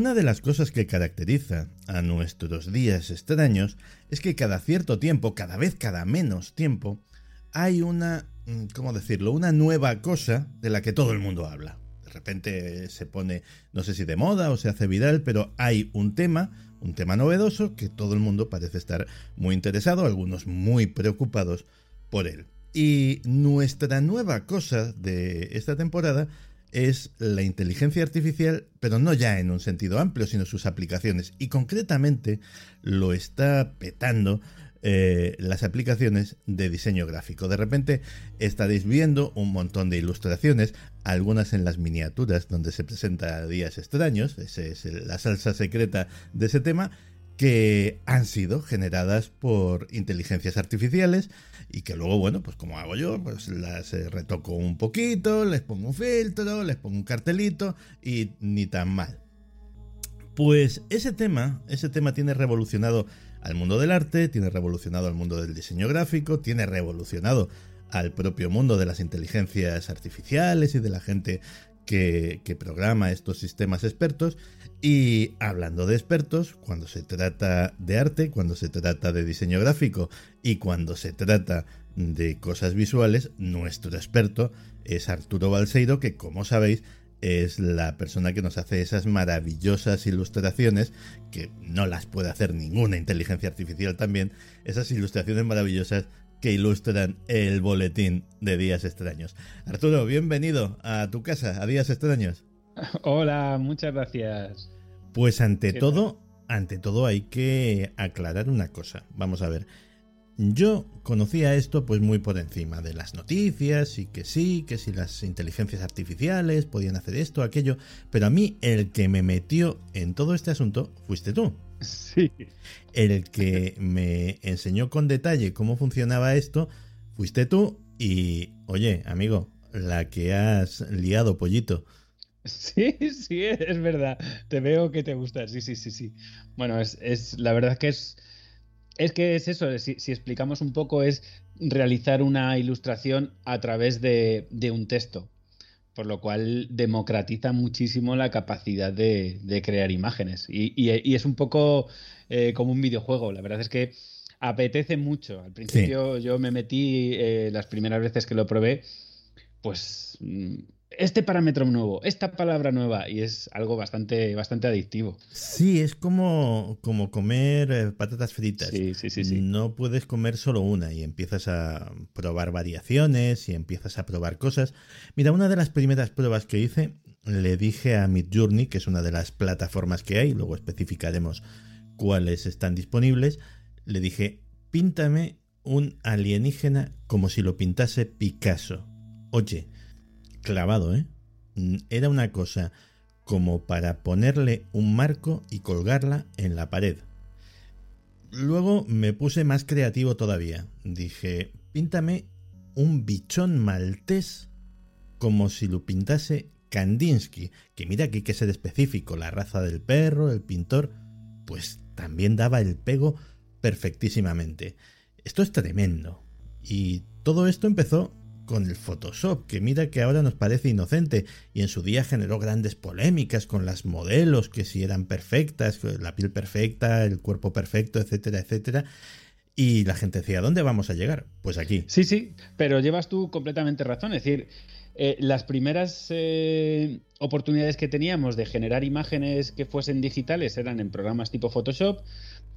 Una de las cosas que caracteriza a nuestros días extraños es que cada cierto tiempo, cada vez cada menos tiempo, hay una, mm, ¿cómo decirlo?, una nueva cosa de la que todo el mundo habla. De repente se pone, no sé si de moda o se hace viral, pero hay un tema, un tema novedoso que todo el mundo parece estar muy interesado, algunos muy preocupados por él. Y nuestra nueva cosa de esta temporada es la inteligencia artificial, pero no ya en un sentido amplio, sino sus aplicaciones. Y concretamente lo está petando eh, las aplicaciones de diseño gráfico. De repente estaréis viendo un montón de ilustraciones, algunas en las miniaturas donde se presenta días extraños, esa es la salsa secreta de ese tema, que han sido generadas por inteligencias artificiales y que luego, bueno, pues como hago yo, pues las eh, retoco un poquito, les pongo un filtro, les pongo un cartelito y ni tan mal. Pues ese tema, ese tema tiene revolucionado al mundo del arte, tiene revolucionado al mundo del diseño gráfico, tiene revolucionado al propio mundo de las inteligencias artificiales y de la gente que, programa estos sistemas expertos. Y hablando de expertos, cuando se trata de arte, cuando se trata de diseño gráfico y cuando se trata de cosas visuales, nuestro experto es Arturo Balseiro, que como sabéis es la persona que nos hace esas maravillosas ilustraciones, que no las puede hacer ninguna inteligencia artificial también, esas ilustraciones maravillosas que ilustran el boletín de Días Extraños. Arturo, bienvenido a tu casa, a Días Extraños. Hola, muchas gracias. Pues ante todo, ante todo hay que aclarar una cosa. Vamos a ver. Yo conocía esto pues muy por encima de las noticias y que sí, que si las inteligencias artificiales podían hacer esto, aquello, pero a mí el que me metió en todo este asunto fuiste tú. Sí. El que me enseñó con detalle cómo funcionaba esto fuiste tú y, oye, amigo, la que has liado, pollito. Sí, sí, es verdad. Te veo que te gusta. Sí, sí, sí, sí. Bueno, es, es la verdad que es. Es que es eso, si, si, explicamos un poco, es realizar una ilustración a través de, de un texto. Por lo cual democratiza muchísimo la capacidad de, de crear imágenes. Y, y, y, es un poco eh, como un videojuego. La verdad es que apetece mucho. Al principio sí. yo me metí eh, las primeras veces que lo probé, pues mm, este parámetro nuevo, esta palabra nueva, y es algo bastante, bastante adictivo. Sí, es como, como comer eh, patatas fritas. Sí, sí, sí, sí, No puedes comer solo una y empiezas a probar variaciones y empiezas a probar cosas. Mira, una de las primeras pruebas que hice, le dije a Midjourney, que es una de las plataformas que hay, luego especificaremos cuáles están disponibles, le dije, píntame un alienígena como si lo pintase Picasso. Oye, clavado, ¿eh? Era una cosa como para ponerle un marco y colgarla en la pared. Luego me puse más creativo todavía. Dije, píntame un bichón maltés como si lo pintase Kandinsky, que mira que hay que ser específico, la raza del perro, el pintor, pues también daba el pego perfectísimamente. Esto es tremendo. Y todo esto empezó con el Photoshop, que mira que ahora nos parece inocente y en su día generó grandes polémicas con las modelos, que si eran perfectas, la piel perfecta, el cuerpo perfecto, etcétera, etcétera. Y la gente decía, ¿dónde vamos a llegar? Pues aquí. Sí, sí, pero llevas tú completamente razón. Es decir, eh, las primeras eh, oportunidades que teníamos de generar imágenes que fuesen digitales eran en programas tipo Photoshop.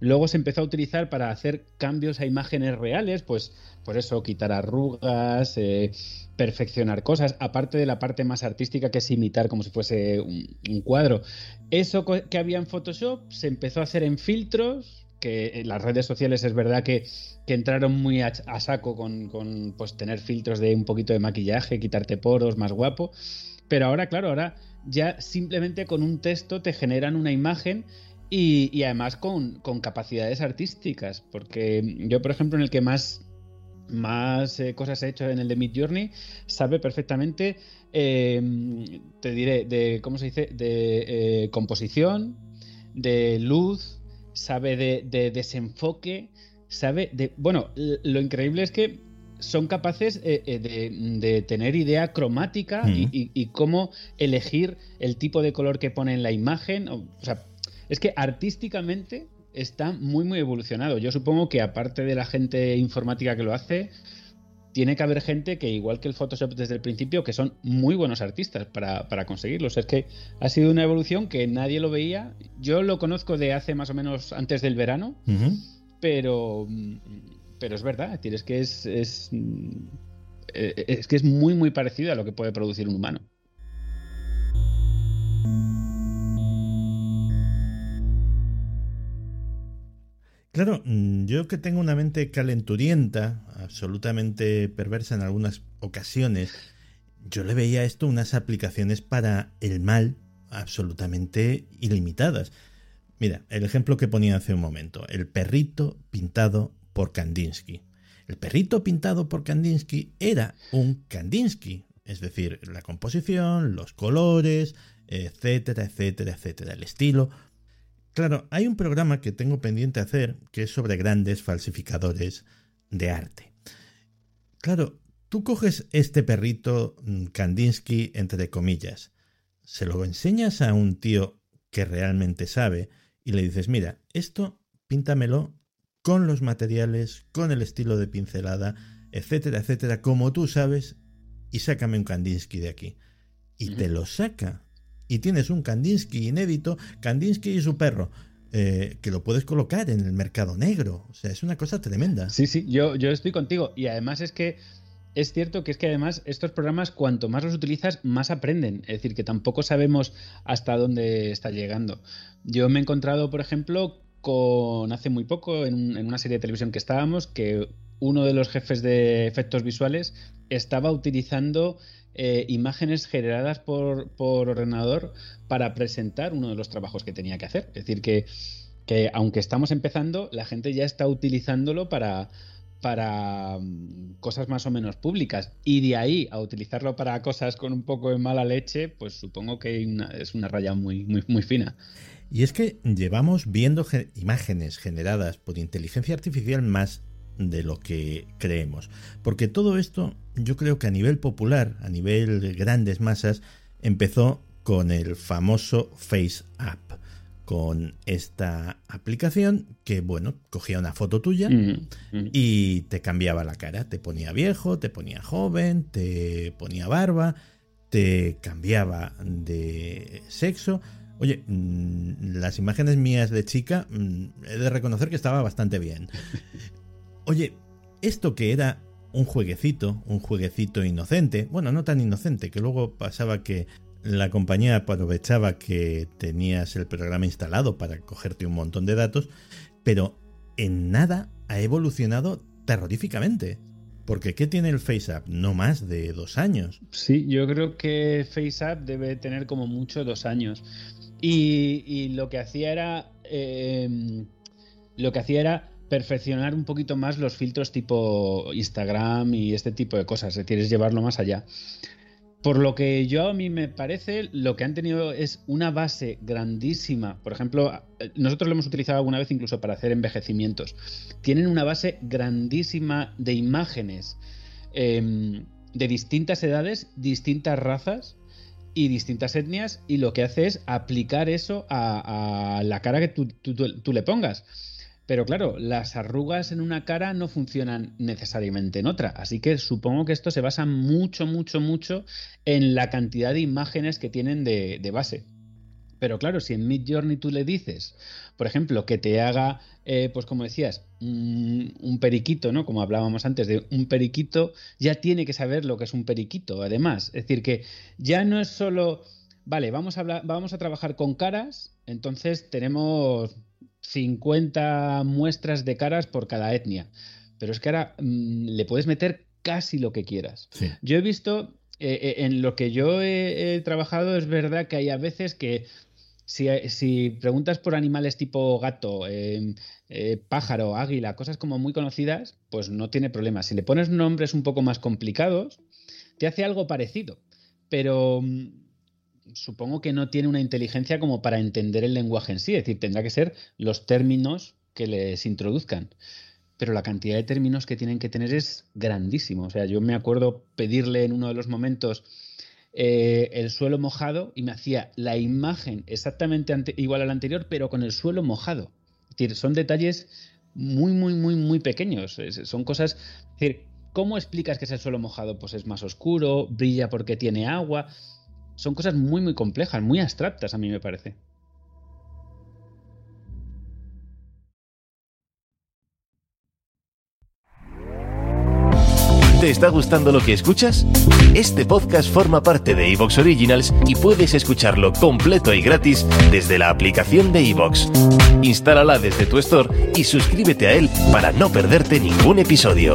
Luego se empezó a utilizar para hacer cambios a imágenes reales, pues por eso quitar arrugas, eh, perfeccionar cosas, aparte de la parte más artística que es imitar como si fuese un, cuadro. Eso que había en Photoshop se empezó a hacer en filtros, que en las redes sociales es verdad que, entraron muy a, saco con, con, pues, tener filtros de un poquito de maquillaje, quitarte poros, más guapo. Pero ahora, claro, ahora ya simplemente con un texto te generan una imagen y, además con, capacidades artísticas, porque yo, por ejemplo, en el que más, más eh, cosas he hecho en el de Mid Journey, sabe perfectamente, em, te diré, de, ¿cómo se dice?, de eh, composición, de luz, sabe de, desenfoque, sabe de... Bueno, lo increíble es que son capaces eh, de, tener idea cromática y, y, cómo elegir el tipo de color que pone en la imagen. O sea, es que artísticamente está muy, muy evolucionado. Yo supongo que aparte de la gente informática que lo hace, tiene que haber gente que, igual que el Photoshop desde el principio, que son muy buenos artistas para, para conseguirlos. Es que ha sido una evolución que nadie lo veía. Yo lo conozco de hace más o menos antes del verano, pero, pero es verdad. Es, que es, es, eh, es que es muy, muy parecido a lo que puede producir un humano. Claro, mm, yo que tengo una mente calenturienta, absolutamente perversa en algunas ocasiones, yo le veía esto unas aplicaciones para el mal absolutamente ilimitadas. Mira, el ejemplo que ponía hace un momento, el perrito pintado por Kandinsky. El perrito pintado por Kandinsky era un Kandinsky, es decir, la composición, los colores, etcétera, etcétera, etcétera, el estilo, Claro, hay un programa que tengo pendiente hacer que es sobre grandes falsificadores de arte. Claro, tú coges este perrito mm, Kandinsky, entre comillas, se lo enseñas a un tío que realmente sabe y le dices, mira, esto píntamelo con los materiales, con el estilo de pincelada, etcétera, etcétera, como tú sabes, y sácame un Kandinsky de aquí. Y te lo saca y tienes un Kandinsky inédito, Kandinsky y su perro, eh, que lo puedes colocar en el mercado negro. O sea, es una cosa tremenda. Sí, sí, yo, yo estoy contigo. Y además es que es cierto que es que además estos programas, cuanto más los utilizas, más aprenden. Es decir, que tampoco sabemos hasta dónde está llegando. Yo me he encontrado, por ejemplo, con hace muy poco, en, en una serie de televisión que estábamos, que uno de los jefes de efectos visuales estaba utilizando eh, imágenes generadas por, ordenador para presentar uno de los trabajos que tenía que hacer. Es decir, que, que aunque estamos empezando, la gente ya está utilizándolo para, para mm, cosas más o menos públicas. Y de ahí a utilizarlo para cosas con un poco de mala leche, pues supongo que es una raya muy, muy, muy fina. Y es que llevamos viendo imágenes generadas por inteligencia artificial más de lo que creemos. Porque todo esto yo creo que a nivel popular, a nivel de grandes masas, empezó con el famoso Face App, con esta aplicación que, bueno, cogía una foto tuya y te cambiaba la cara, te ponía viejo, te ponía joven, te ponía barba, te cambiaba de sexo. Oye, mm, las imágenes mías de chica, mm, he de reconocer que estaba bastante bien. Oye, esto que era un jueguecito, un jueguecito inocente, bueno, no tan inocente, que luego pasaba que la compañía aprovechaba que tenías el programa instalado para cogerte un montón de datos, pero en nada ha evolucionado terroríficamente. Porque ¿qué tiene el FaceApp? No más de dos años. Sí, yo creo que FaceApp debe tener como mucho dos años. Y, lo que hacía era. Eh, lo que hacía era perfeccionar un poquito más los filtros tipo Instagram y este tipo de cosas, es decir, llevarlo más allá. Por lo que yo a mí me parece, lo que han tenido es una base grandísima. Por ejemplo, nosotros lo hemos utilizado alguna vez incluso para hacer envejecimientos. Tienen una base grandísima de imágenes em, de distintas edades, distintas razas y distintas etnias y lo que hace es aplicar eso a, la cara que tú le pongas. Pero claro, las arrugas en una cara no funcionan necesariamente en otra. Así que supongo que esto se basa mucho, mucho, mucho en la cantidad de imágenes que tienen de, base. Pero claro, si en Mid Journey tú le dices, por ejemplo, que te haga, eh, pues como decías, un, periquito, ¿no? Como hablábamos antes de un periquito, ya tiene que saber lo que es un periquito, además. Es decir, que ya no es solo, vale, vamos a, vamos a trabajar con caras, entonces tenemos 50 muestras de caras por cada etnia. Pero es que ahora mm, le puedes meter casi lo que quieras. Yo he visto, eh, eh, en lo que yo he, trabajado, es verdad que hay a veces que si, preguntas por animales tipo gato, em, eh, pájaro, águila, cosas como muy conocidas, pues no tiene problema. Si le pones nombres un poco más complicados, te hace algo parecido. Pero mm, supongo que no tiene una inteligencia como para entender el lenguaje en sí, es decir, tendrá que ser los términos que les introduzcan. Pero la cantidad de términos que tienen que tener es grandísimo. O sea, yo me acuerdo pedirle en uno de los momentos eh, el suelo mojado y me hacía la imagen exactamente igual a la anterior, pero con el suelo mojado. Es decir, son detalles muy, muy, muy, muy pequeños. son cosas. Es decir, ¿cómo explicas que es el suelo mojado? Pues es más oscuro, brilla porque tiene agua son cosas muy, muy complejas, muy abstractas a mí me parece. ¿Te está gustando lo que escuchas? Este podcast forma parte de Evox Originals y puedes escucharlo completo y gratis desde la aplicación de Evox. Instálala desde tu store y suscríbete a él para no perderte ningún episodio.